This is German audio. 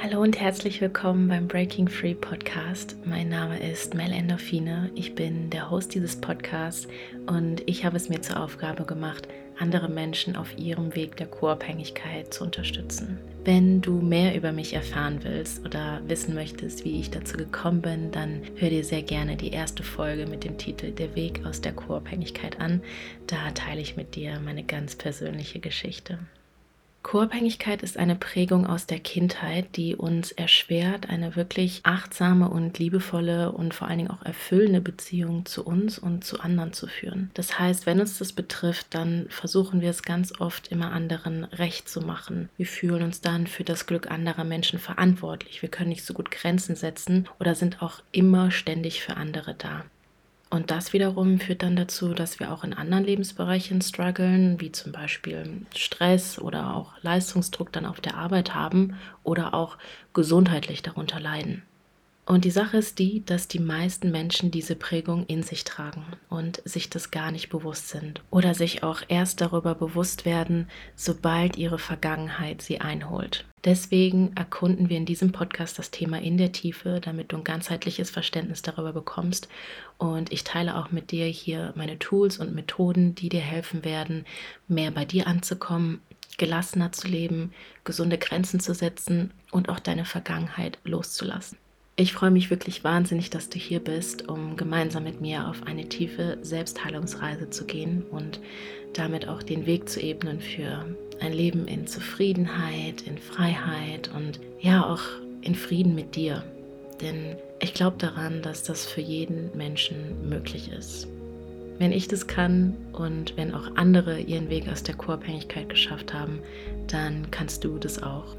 Hallo und herzlich willkommen beim Breaking Free Podcast. Mein Name ist Mel Endorphine. Ich bin der Host dieses Podcasts und ich habe es mir zur Aufgabe gemacht, andere Menschen auf ihrem Weg der Co-Abhängigkeit zu unterstützen. Wenn du mehr über mich erfahren willst oder wissen möchtest, wie ich dazu gekommen bin, dann hör dir sehr gerne die erste Folge mit dem Titel Der Weg aus der Co-Abhängigkeit an. Da teile ich mit dir meine ganz persönliche Geschichte. Co-Abhängigkeit ist eine Prägung aus der Kindheit, die uns erschwert, eine wirklich achtsame und liebevolle und vor allen Dingen auch erfüllende Beziehung zu uns und zu anderen zu führen. Das heißt, wenn uns das betrifft, dann versuchen wir es ganz oft immer anderen recht zu machen. Wir fühlen uns dann für das Glück anderer Menschen verantwortlich. Wir können nicht so gut Grenzen setzen oder sind auch immer ständig für andere da. Und das wiederum führt dann dazu, dass wir auch in anderen Lebensbereichen strugglen, wie zum Beispiel Stress oder auch Leistungsdruck dann auf der Arbeit haben oder auch gesundheitlich darunter leiden. Und die Sache ist die, dass die meisten Menschen diese Prägung in sich tragen und sich das gar nicht bewusst sind oder sich auch erst darüber bewusst werden, sobald ihre Vergangenheit sie einholt. Deswegen erkunden wir in diesem Podcast das Thema in der Tiefe, damit du ein ganzheitliches Verständnis darüber bekommst. Und ich teile auch mit dir hier meine Tools und Methoden, die dir helfen werden, mehr bei dir anzukommen, gelassener zu leben, gesunde Grenzen zu setzen und auch deine Vergangenheit loszulassen. Ich freue mich wirklich wahnsinnig, dass du hier bist, um gemeinsam mit mir auf eine tiefe Selbstheilungsreise zu gehen und damit auch den Weg zu ebnen für ein Leben in Zufriedenheit, in Freiheit und ja auch in Frieden mit dir. Denn ich glaube daran, dass das für jeden Menschen möglich ist. Wenn ich das kann und wenn auch andere ihren Weg aus der Co-Abhängigkeit geschafft haben, dann kannst du das auch.